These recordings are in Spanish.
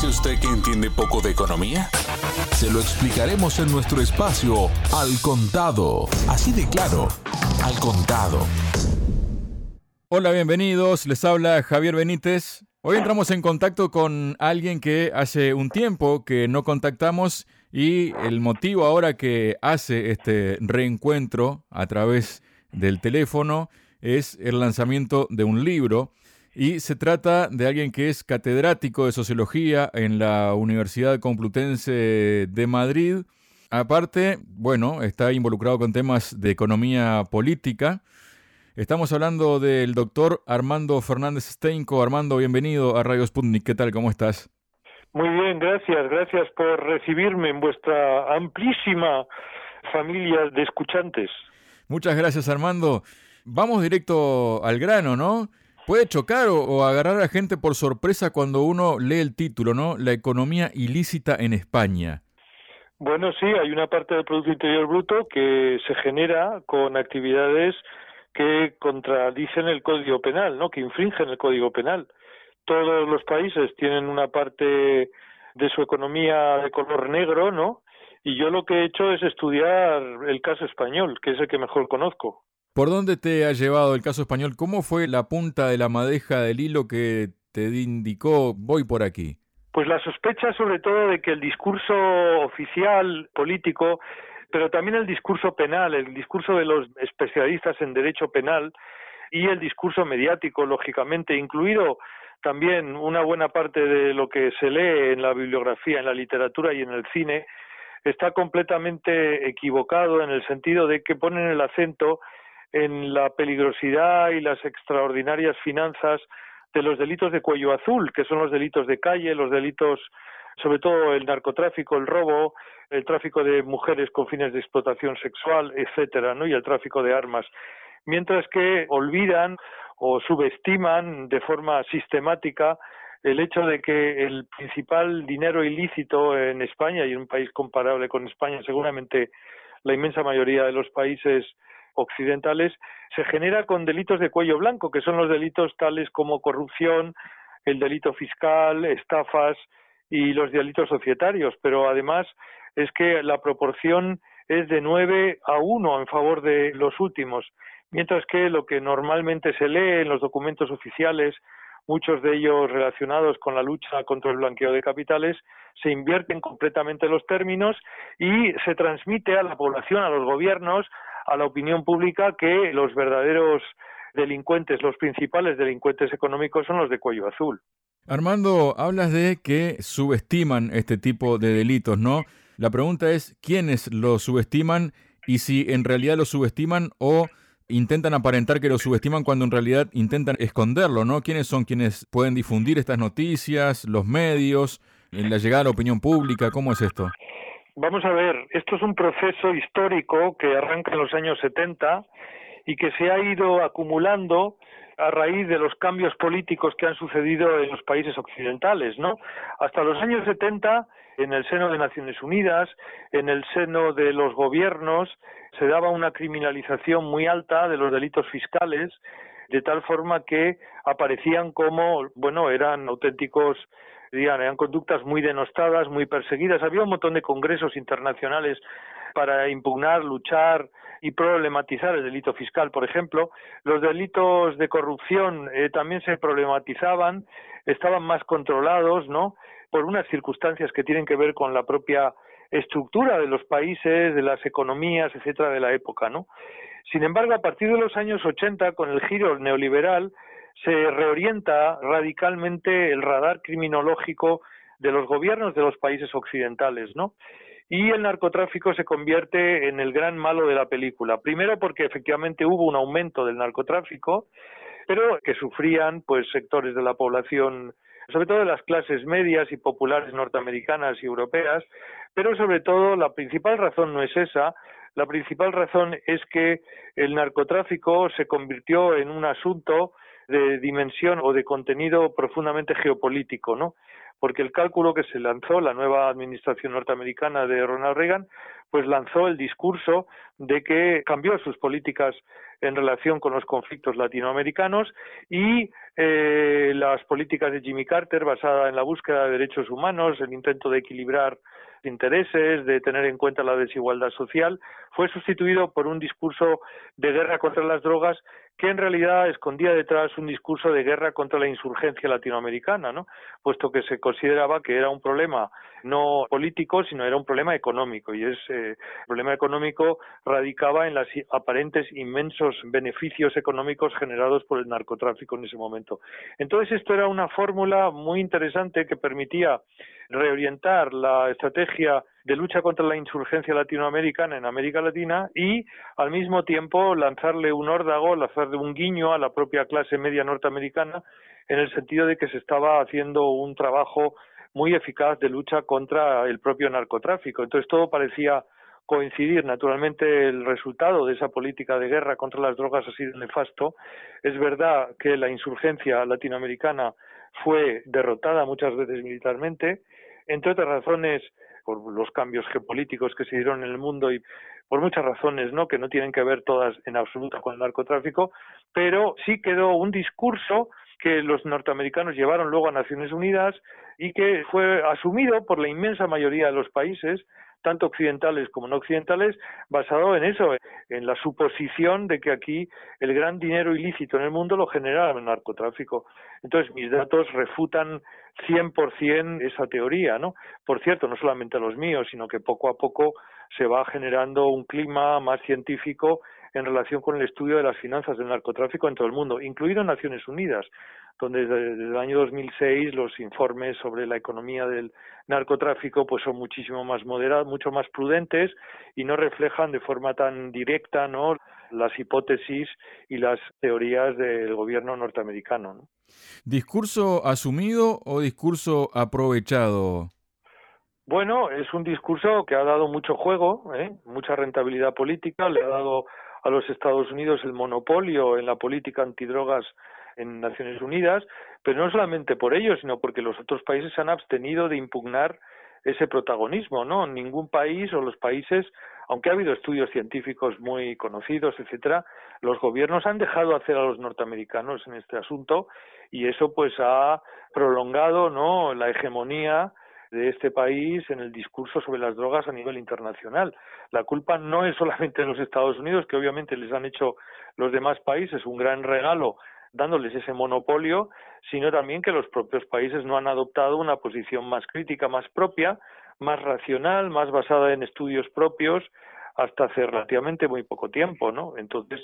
dice usted que entiende poco de economía? Se lo explicaremos en nuestro espacio Al Contado. Así de claro, Al Contado. Hola, bienvenidos. Les habla Javier Benítez. Hoy entramos en contacto con alguien que hace un tiempo que no contactamos y el motivo ahora que hace este reencuentro a través del teléfono es el lanzamiento de un libro y se trata de alguien que es catedrático de sociología en la Universidad Complutense de Madrid. Aparte, bueno, está involucrado con temas de economía política. Estamos hablando del doctor Armando Fernández Steinco. Armando, bienvenido a Radio Sputnik. ¿Qué tal? ¿Cómo estás? Muy bien, gracias. Gracias por recibirme en vuestra amplísima familia de escuchantes. Muchas gracias, Armando. Vamos directo al grano, ¿no? Puede chocar o, agarrar a gente por sorpresa cuando uno lee el título, ¿no? La economía ilícita en España. Bueno, sí, hay una parte del Producto Interior Bruto que se genera con actividades que contradicen el Código Penal, ¿no? Que infringen el Código Penal. Todos los países tienen una parte de su economía de color negro, ¿no? Y yo lo que he hecho es estudiar el caso español, que es el que mejor conozco. ¿Por dónde te ha llevado el caso español? ¿Cómo fue la punta de la madeja del hilo que te indicó voy por aquí? Pues la sospecha sobre todo de que el discurso oficial político, pero también el discurso penal, el discurso de los especialistas en derecho penal y el discurso mediático, lógicamente, incluido también una buena parte de lo que se lee en la bibliografía, en la literatura y en el cine, está completamente equivocado en el sentido de que ponen el acento en la peligrosidad y las extraordinarias finanzas de los delitos de cuello azul, que son los delitos de calle, los delitos, sobre todo el narcotráfico, el robo, el tráfico de mujeres con fines de explotación sexual, etcétera, ¿no? y el tráfico de armas. Mientras que olvidan o subestiman de forma sistemática el hecho de que el principal dinero ilícito en España y en un país comparable con España, seguramente la inmensa mayoría de los países occidentales, se genera con delitos de cuello blanco, que son los delitos tales como corrupción, el delito fiscal, estafas y los delitos societarios, pero además es que la proporción es de 9 a 1 en favor de los últimos, mientras que lo que normalmente se lee en los documentos oficiales, muchos de ellos relacionados con la lucha contra el blanqueo de capitales, se invierten completamente los términos y se transmite a la población, a los gobiernos, a la opinión pública que los verdaderos delincuentes, los principales delincuentes económicos son los de cuello azul. Armando, hablas de que subestiman este tipo de delitos, ¿no? La pregunta es, ¿quiénes lo subestiman y si en realidad lo subestiman o intentan aparentar que lo subestiman cuando en realidad intentan esconderlo, ¿no? ¿Quiénes son quienes pueden difundir estas noticias, los medios, en la llegada a la opinión pública? ¿Cómo es esto? Vamos a ver, esto es un proceso histórico que arranca en los años 70 y que se ha ido acumulando a raíz de los cambios políticos que han sucedido en los países occidentales, ¿no? Hasta los años 70, en el seno de Naciones Unidas, en el seno de los gobiernos, se daba una criminalización muy alta de los delitos fiscales, de tal forma que aparecían como, bueno, eran auténticos eran conductas muy denostadas, muy perseguidas. Había un montón de congresos internacionales para impugnar, luchar y problematizar el delito fiscal, por ejemplo. Los delitos de corrupción eh, también se problematizaban, estaban más controlados, ¿no? Por unas circunstancias que tienen que ver con la propia estructura de los países, de las economías, etcétera, de la época, ¿no? Sin embargo, a partir de los años 80, con el giro neoliberal, se reorienta radicalmente el radar criminológico de los gobiernos de los países occidentales, ¿no? Y el narcotráfico se convierte en el gran malo de la película. Primero porque efectivamente hubo un aumento del narcotráfico, pero que sufrían pues sectores de la población, sobre todo de las clases medias y populares norteamericanas y europeas, pero sobre todo la principal razón no es esa, la principal razón es que el narcotráfico se convirtió en un asunto de dimensión o de contenido profundamente geopolítico, ¿no? Porque el cálculo que se lanzó la nueva administración norteamericana de Ronald Reagan, pues lanzó el discurso de que cambió sus políticas en relación con los conflictos latinoamericanos y eh, las políticas de Jimmy Carter basada en la búsqueda de derechos humanos, el intento de equilibrar intereses, de tener en cuenta la desigualdad social, fue sustituido por un discurso de guerra contra las drogas que en realidad escondía detrás un discurso de guerra contra la insurgencia latinoamericana, ¿no? puesto que se consideraba que era un problema no político, sino era un problema económico, y ese eh, problema económico radicaba en los aparentes inmensos beneficios económicos generados por el narcotráfico en ese momento. Entonces, esto era una fórmula muy interesante que permitía reorientar la estrategia de lucha contra la insurgencia latinoamericana en América Latina y al mismo tiempo lanzarle un órdago, lanzarle un guiño a la propia clase media norteamericana en el sentido de que se estaba haciendo un trabajo muy eficaz de lucha contra el propio narcotráfico. Entonces todo parecía coincidir. Naturalmente el resultado de esa política de guerra contra las drogas ha sido nefasto. Es verdad que la insurgencia latinoamericana fue derrotada muchas veces militarmente, entre otras razones por los cambios geopolíticos que se dieron en el mundo y por muchas razones, ¿no? que no tienen que ver todas en absoluto con el narcotráfico, pero sí quedó un discurso que los norteamericanos llevaron luego a Naciones Unidas y que fue asumido por la inmensa mayoría de los países tanto occidentales como no occidentales, basado en eso, en la suposición de que aquí el gran dinero ilícito en el mundo lo genera el narcotráfico. Entonces, mis datos refutan 100% esa teoría, ¿no? Por cierto, no solamente los míos, sino que poco a poco se va generando un clima más científico en relación con el estudio de las finanzas del narcotráfico en todo el mundo, incluido Naciones Unidas donde desde, el año 2006 los informes sobre la economía del narcotráfico pues son muchísimo más moderados, mucho más prudentes y no reflejan de forma tan directa ¿no? las hipótesis y las teorías del gobierno norteamericano. ¿Discurso asumido o discurso aprovechado? Bueno, es un discurso que ha dado mucho juego, ¿eh? mucha rentabilidad política, le ha dado a los Estados Unidos el monopolio en la política antidrogas en Naciones Unidas, pero no solamente por ello, sino porque los otros países se han abstenido de impugnar ese protagonismo, ¿no? Ningún país o los países, aunque ha habido estudios científicos muy conocidos, etcétera, los gobiernos han dejado hacer a los norteamericanos en este asunto y eso pues ha prolongado, ¿no? la hegemonía de este país en el discurso sobre las drogas a nivel internacional. La culpa no es solamente de los Estados Unidos, que obviamente les han hecho los demás países un gran regalo dándoles ese monopolio, sino también que los propios países no han adoptado una posición más crítica, más propia, más racional, más basada en estudios propios, hasta hace relativamente muy poco tiempo, ¿no? Entonces,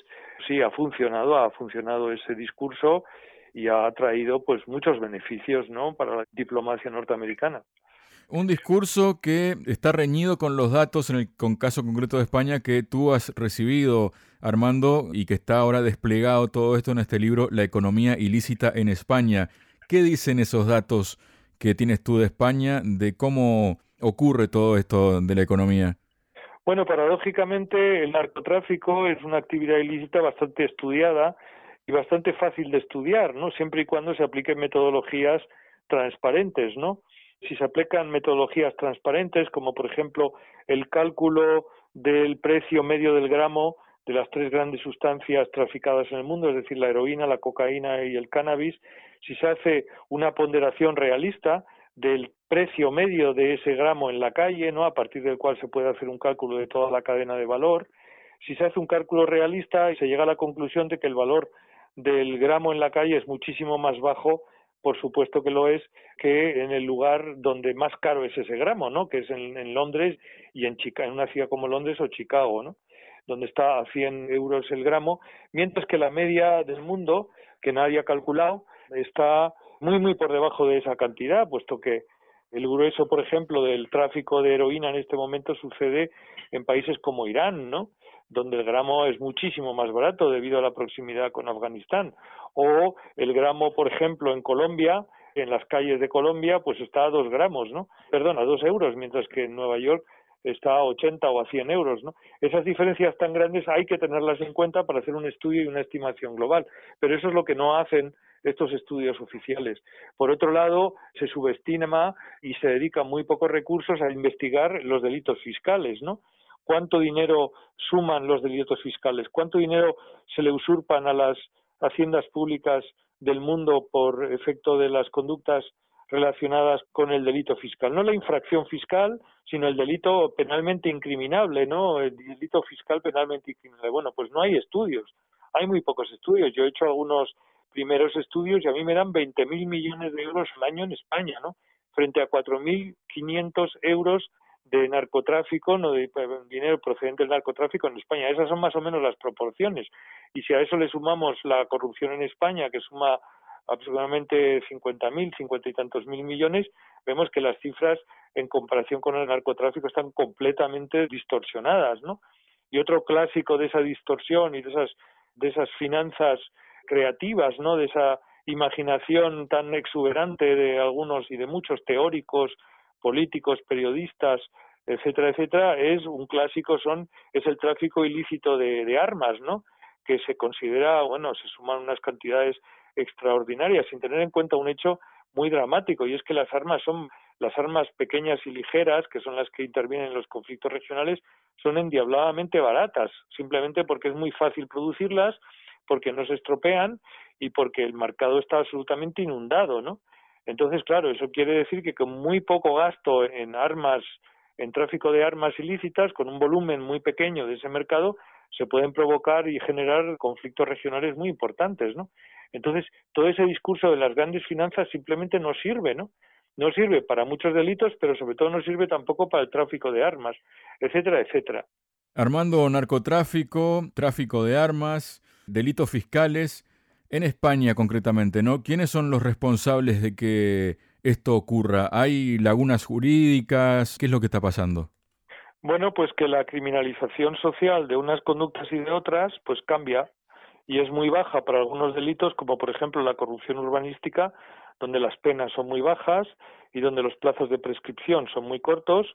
sí, ha funcionado, ha funcionado ese discurso y ha traído pues muchos beneficios, ¿no? Para la diplomacia norteamericana. Un discurso que está reñido con los datos en el con caso concreto de España que tú has recibido, Armando, y que está ahora desplegado todo esto en este libro, La economía ilícita en España. ¿Qué dicen esos datos que tienes tú de España de cómo ocurre todo esto de la economía? Bueno, paradójicamente el narcotráfico es una actividad ilícita bastante estudiada y bastante fácil de estudiar, ¿no? Siempre y cuando se apliquen metodologías transparentes, ¿no? Si se aplican metodologías transparentes, como por ejemplo el cálculo del precio medio del gramo de las tres grandes sustancias traficadas en el mundo, es decir, la heroína, la cocaína y el cannabis, si se hace una ponderación realista del precio medio de ese gramo en la calle, ¿no? a partir del cual se puede hacer un cálculo de toda la cadena de valor, si se hace un cálculo realista y se llega a la conclusión de que el valor del gramo en la calle es muchísimo más bajo por supuesto que lo es, que en el lugar donde más caro es ese gramo, ¿no? Que es en, Londres y en, Chica, en una ciudad como Londres o Chicago, ¿no? Donde está a 100 euros el gramo, mientras que la media del mundo, que nadie ha calculado, está muy, muy por debajo de esa cantidad, puesto que el grueso, por ejemplo, del tráfico de heroína en este momento sucede en países como Irán, ¿no? Donde el gramo es muchísimo más barato debido a la proximidad con Afganistán. O el gramo, por ejemplo, en Colombia, en las calles de Colombia, pues está a dos gramos, ¿no? Perdón, a dos euros, mientras que en Nueva York está a 80 o a 100 euros, ¿no? Esas diferencias tan grandes hay que tenerlas en cuenta para hacer un estudio y una estimación global, pero eso es lo que no hacen estos estudios oficiales. Por otro lado, se subestima y se dedican muy pocos recursos a investigar los delitos fiscales, ¿no? Cuánto dinero suman los delitos fiscales, cuánto dinero se le usurpan a las haciendas públicas del mundo por efecto de las conductas relacionadas con el delito fiscal, no la infracción fiscal, sino el delito penalmente incriminable, ¿no? El delito fiscal penalmente incriminable. Bueno, pues no hay estudios, hay muy pocos estudios. Yo he hecho algunos primeros estudios y a mí me dan 20.000 millones de euros al año en España, ¿no? Frente a 4.500 euros de narcotráfico, no de eh, dinero procedente del narcotráfico en España. Esas son más o menos las proporciones. Y si a eso le sumamos la corrupción en España, que suma aproximadamente 50.000, 50 y tantos mil millones, vemos que las cifras en comparación con el narcotráfico están completamente distorsionadas, ¿no? Y otro clásico de esa distorsión y de esas de esas finanzas creativas, ¿no? De esa imaginación tan exuberante de algunos y de muchos teóricos, políticos, periodistas, etcétera, etcétera, es un clásico, son es el tráfico ilícito de, armas, ¿no? Que se considera, bueno, se suman unas cantidades extraordinarias, sin tener en cuenta un hecho muy dramático, y es que las armas son las armas pequeñas y ligeras, que son las que intervienen en los conflictos regionales, son endiabladamente baratas, simplemente porque es muy fácil producirlas, porque no se estropean y porque el mercado está absolutamente inundado, ¿no? Entonces, claro, eso quiere decir que con muy poco gasto en armas, en tráfico de armas ilícitas, con un volumen muy pequeño de ese mercado, se pueden provocar y generar conflictos regionales muy importantes, ¿no? Entonces, todo ese discurso de las grandes finanzas simplemente no sirve, ¿no? No sirve para muchos delitos, pero sobre todo no sirve tampoco para el tráfico de armas, etcétera, etcétera. Armando, narcotráfico, tráfico de armas, delitos fiscales, en España concretamente, ¿no? ¿Quiénes son los responsables de que esto ocurra? ¿Hay lagunas jurídicas? ¿Qué es lo que está pasando? Bueno, pues que la criminalización social de unas conductas y de otras, pues cambia y es muy baja para algunos delitos, como por ejemplo la corrupción urbanística, donde las penas son muy bajas y donde los plazos de prescripción son muy cortos,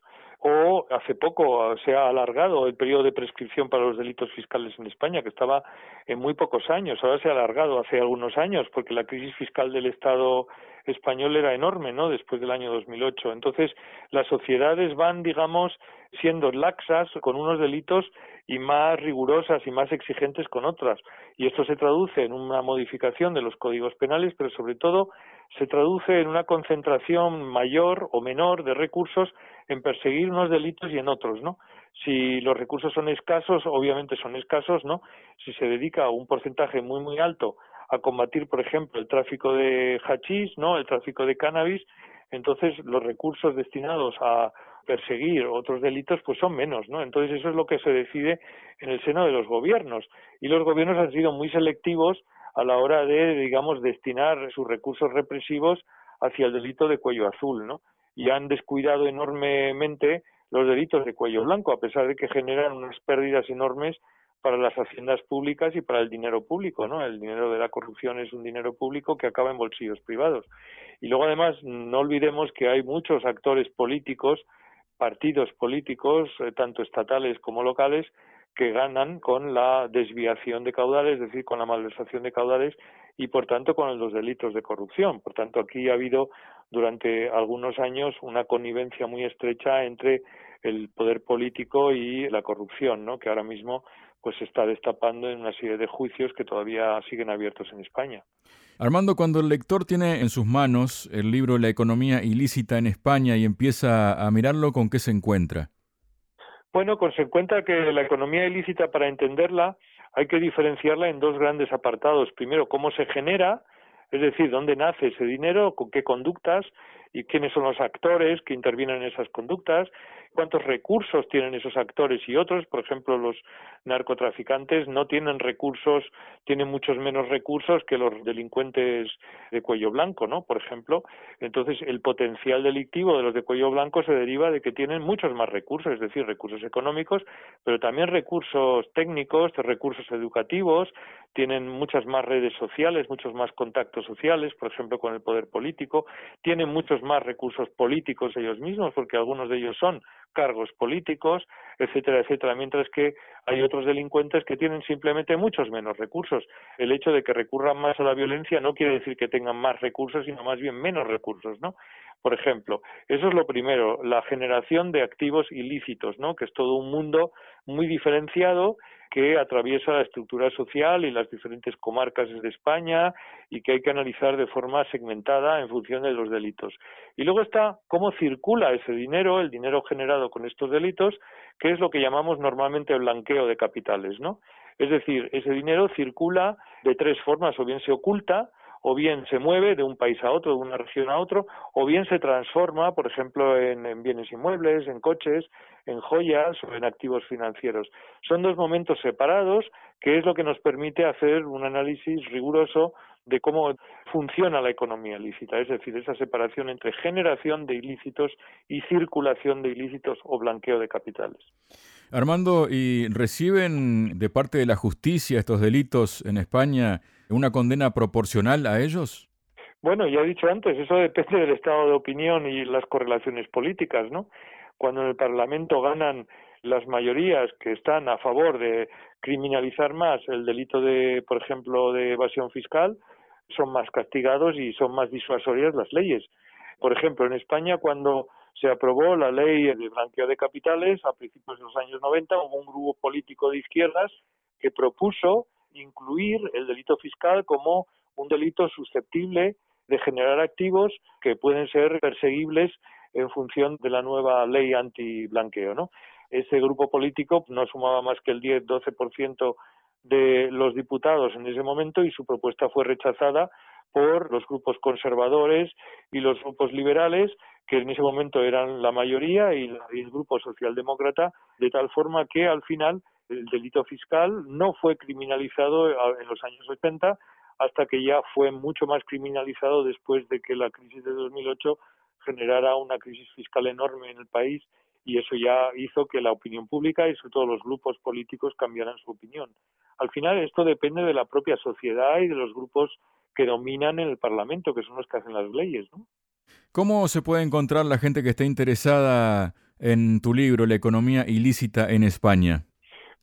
o hace poco se ha alargado el periodo de prescripción para los delitos fiscales en España, que estaba en muy pocos años, ahora se ha alargado hace algunos años, porque la crisis fiscal del Estado español era enorme, ¿no? Después del año 2008. Entonces, las sociedades van, digamos, siendo laxas con unos delitos y más rigurosas y más exigentes con otras. Y esto se traduce en una modificación de los códigos penales, pero sobre todo se traduce en una concentración mayor o menor de recursos en perseguir unos delitos y en otros, ¿no? Si los recursos son escasos, obviamente son escasos, ¿no? Si se dedica un porcentaje muy muy alto a combatir, por ejemplo, el tráfico de hachís, ¿no? El tráfico de cannabis, entonces los recursos destinados a perseguir otros delitos pues son menos, ¿no? Entonces eso es lo que se decide en el seno de los gobiernos y los gobiernos han sido muy selectivos a la hora de, digamos, destinar sus recursos represivos hacia el delito de cuello azul, ¿no? Y han descuidado enormemente los delitos de cuello blanco, a pesar de que generan unas pérdidas enormes para las haciendas públicas y para el dinero público, ¿no? El dinero de la corrupción es un dinero público que acaba en bolsillos privados. Y luego además no olvidemos que hay muchos actores políticos, partidos políticos, eh, tanto estatales como locales, que ganan con la desviación de caudales, es decir, con la malversación de caudales y por tanto con los delitos de corrupción. Por tanto, aquí ha habido durante algunos años una connivencia muy estrecha entre el poder político y la corrupción, ¿no? que ahora mismo pues se está destapando en una serie de juicios que todavía siguen abiertos en España. Armando, cuando el lector tiene en sus manos el libro La economía ilícita en España y empieza a mirarlo, ¿con qué se encuentra? Bueno, pues se encuentra que la economía ilícita, para entenderla, hay que diferenciarla en dos grandes apartados. Primero, cómo se genera, es decir, dónde nace ese dinero, con qué conductas y quiénes son los actores que intervienen en esas conductas cuántos recursos tienen esos actores y otros. Por ejemplo, los narcotraficantes no tienen recursos, tienen muchos menos recursos que los delincuentes de cuello blanco, ¿no? Por ejemplo, entonces el potencial delictivo de los de cuello blanco se deriva de que tienen muchos más recursos, es decir, recursos económicos, pero también recursos técnicos, recursos educativos, tienen muchas más redes sociales, muchos más contactos sociales, por ejemplo, con el poder político, tienen muchos más recursos políticos ellos mismos, porque algunos de ellos son cargos políticos, etcétera, etcétera, mientras que hay otros delincuentes que tienen simplemente muchos menos recursos. El hecho de que recurran más a la violencia no quiere decir que tengan más recursos, sino más bien menos recursos, ¿no? Por ejemplo, eso es lo primero, la generación de activos ilícitos, ¿no? Que es todo un mundo muy diferenciado que atraviesa la estructura social y las diferentes comarcas de España y que hay que analizar de forma segmentada en función de los delitos. Y luego está cómo circula ese dinero, el dinero generado con estos delitos, que es lo que llamamos normalmente blanqueo de capitales, ¿no? Es decir, ese dinero circula de tres formas, o bien se oculta, o bien se mueve de un país a otro, de una región a otro, o bien se transforma, por ejemplo, en, bienes inmuebles, en coches, en joyas o en activos financieros. Son dos momentos separados que es lo que nos permite hacer un análisis riguroso de cómo funciona la economía ilícita, es decir, esa separación entre generación de ilícitos y circulación de ilícitos o blanqueo de capitales. Armando, ¿y reciben de parte de la justicia estos delitos en España una condena proporcional a ellos? Bueno, ya he dicho antes, eso depende del estado de opinión y las correlaciones políticas, ¿no? Cuando en el Parlamento ganan las mayorías que están a favor de criminalizar más el delito de, por ejemplo, de evasión fiscal, son más castigados y son más disuasorias las leyes. Por ejemplo, en España, cuando se aprobó la ley de blanqueo de capitales a principios de los años 90, hubo un grupo político de izquierdas que propuso incluir el delito fiscal como un delito susceptible de generar activos que pueden ser perseguibles en función de la nueva ley anti-blanqueo, ¿no? Ese grupo político no sumaba más que el 10-12% de los diputados en ese momento y su propuesta fue rechazada por los grupos conservadores y los grupos liberales, que en ese momento eran la mayoría, y el grupo socialdemócrata, de tal forma que al final el delito fiscal no fue criminalizado en los años 80 hasta que ya fue mucho más criminalizado después de que la crisis de 2008 generara una crisis fiscal enorme en el país y eso ya hizo que la opinión pública y sobre todo los grupos políticos cambiaran su opinión. Al final esto depende de la propia sociedad y de los grupos que dominan en el Parlamento, que son los que hacen las leyes. ¿no? ¿Cómo se puede encontrar la gente que esté interesada en tu libro, La economía ilícita en España?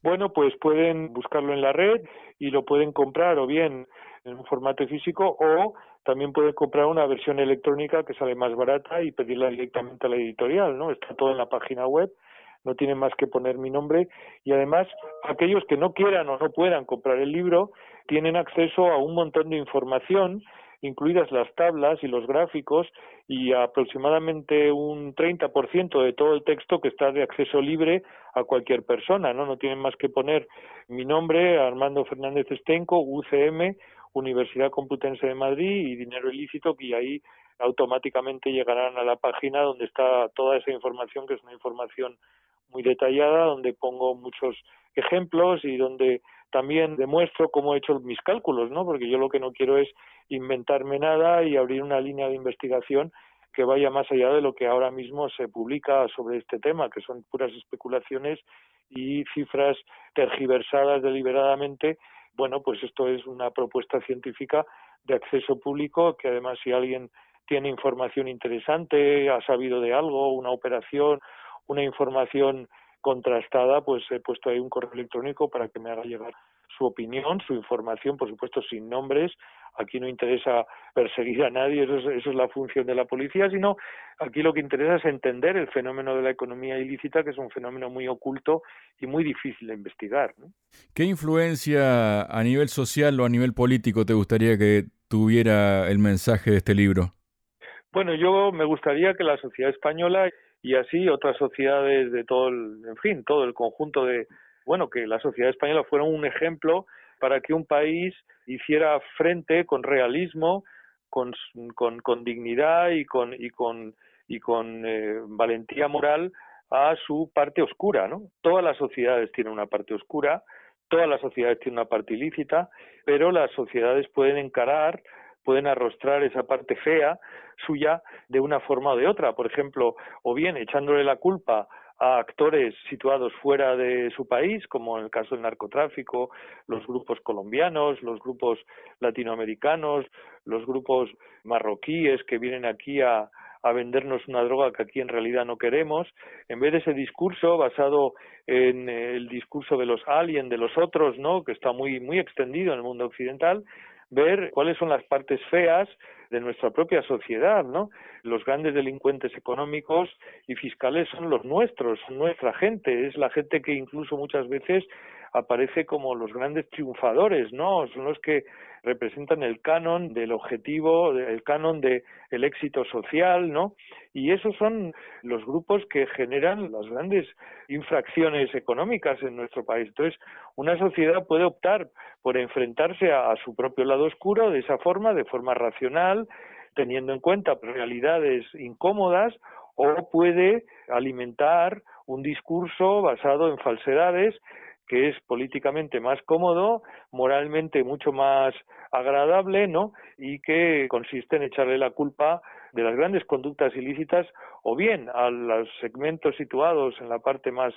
Bueno, pues pueden buscarlo en la red y lo pueden comprar o bien en un formato físico o también pueden comprar una versión electrónica que sale más barata y pedirla directamente a la editorial, ¿no? Está todo en la página web, no tienen más que poner mi nombre y además aquellos que no quieran o no puedan comprar el libro tienen acceso a un montón de información incluidas las tablas y los gráficos y aproximadamente un 30% de todo el texto que está de acceso libre a cualquier persona, ¿no? No tienen más que poner mi nombre, Armando Fernández Estenco, UCM, Universidad Complutense de Madrid y dinero ilícito que ahí automáticamente llegarán a la página donde está toda esa información que es una información muy detallada donde pongo muchos ejemplos y donde también demuestro cómo he hecho mis cálculos, ¿no? Porque yo lo que no quiero es inventarme nada y abrir una línea de investigación que vaya más allá de lo que ahora mismo se publica sobre este tema, que son puras especulaciones y cifras tergiversadas deliberadamente. Bueno, pues esto es una propuesta científica de acceso público que además si alguien tiene información interesante, ha sabido de algo, una operación, una información contrastada, pues he puesto ahí un correo electrónico para que me haga llegar su opinión, su información, por supuesto sin nombres. Aquí no interesa perseguir a nadie, eso es, eso es la función de la policía, sino aquí lo que interesa es entender el fenómeno de la economía ilícita, que es un fenómeno muy oculto y muy difícil de investigar. ¿Qué influencia a nivel social o a nivel político te gustaría que tuviera el mensaje de este libro? Bueno, yo me gustaría que la sociedad española y así otras sociedades de todo el, en fin, todo el conjunto de, bueno, que la sociedad española fuera un ejemplo para que un país hiciera frente con realismo, con, con, con dignidad y con, y con, y con eh, valentía moral a su parte oscura, ¿no? Todas las sociedades tienen una parte oscura, todas las sociedades tienen una parte ilícita, pero las sociedades pueden encarar pueden arrostrar esa parte fea suya de una forma o de otra. Por ejemplo, o bien echándole la culpa a actores situados fuera de su país, como en el caso del narcotráfico, los grupos colombianos, los grupos latinoamericanos, los grupos marroquíes que vienen aquí a, a vendernos una droga que aquí en realidad no queremos, en vez de ese discurso basado en el discurso de los aliens, de los otros, ¿no? que está muy muy extendido en el mundo occidental, ver cuáles son las partes feas de nuestra propia sociedad, ¿no? Los grandes delincuentes económicos y fiscales son los nuestros, nuestra gente, es la gente que incluso muchas veces aparece como los grandes triunfadores, ¿no? Son los que representan el canon del objetivo, el canon del el éxito social, ¿no? Y esos son los grupos que generan las grandes infracciones económicas en nuestro país. Entonces, una sociedad puede optar por enfrentarse a su propio lado oscuro de esa forma, de forma racional, teniendo en cuenta realidades incómodas, o puede alimentar un discurso basado en falsedades que es políticamente más cómodo, moralmente mucho más agradable, ¿no? Y que consiste en echarle la culpa de las grandes conductas ilícitas o bien a los segmentos situados en la parte más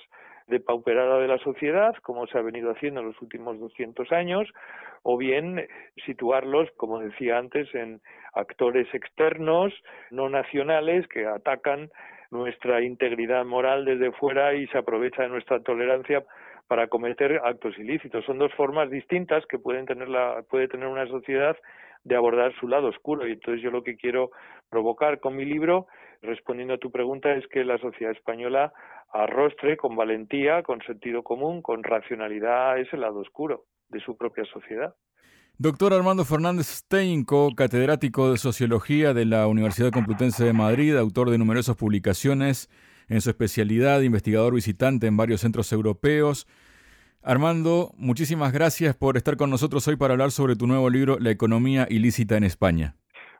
depauperada de la sociedad, como se ha venido haciendo en los últimos 200 años, o bien situarlos, como decía antes, en actores externos, no nacionales, que atacan nuestra integridad moral desde fuera y se aprovecha de nuestra tolerancia para cometer actos ilícitos. Son dos formas distintas que pueden tener la, puede tener una sociedad de abordar su lado oscuro. Y entonces yo lo que quiero provocar con mi libro, respondiendo a tu pregunta, es que la sociedad española arrostre con valentía, con sentido común, con racionalidad ese lado oscuro de su propia sociedad. Doctor Armando Fernández Steinco, catedrático de Sociología de la Universidad Complutense de Madrid, autor de numerosas publicaciones en su especialidad, investigador visitante en varios centros europeos. Armando, muchísimas gracias por estar con nosotros hoy para hablar sobre tu nuevo libro, La economía ilícita en España.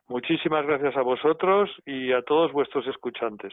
Muchísimas gracias a vosotros y a todos vuestros escuchantes.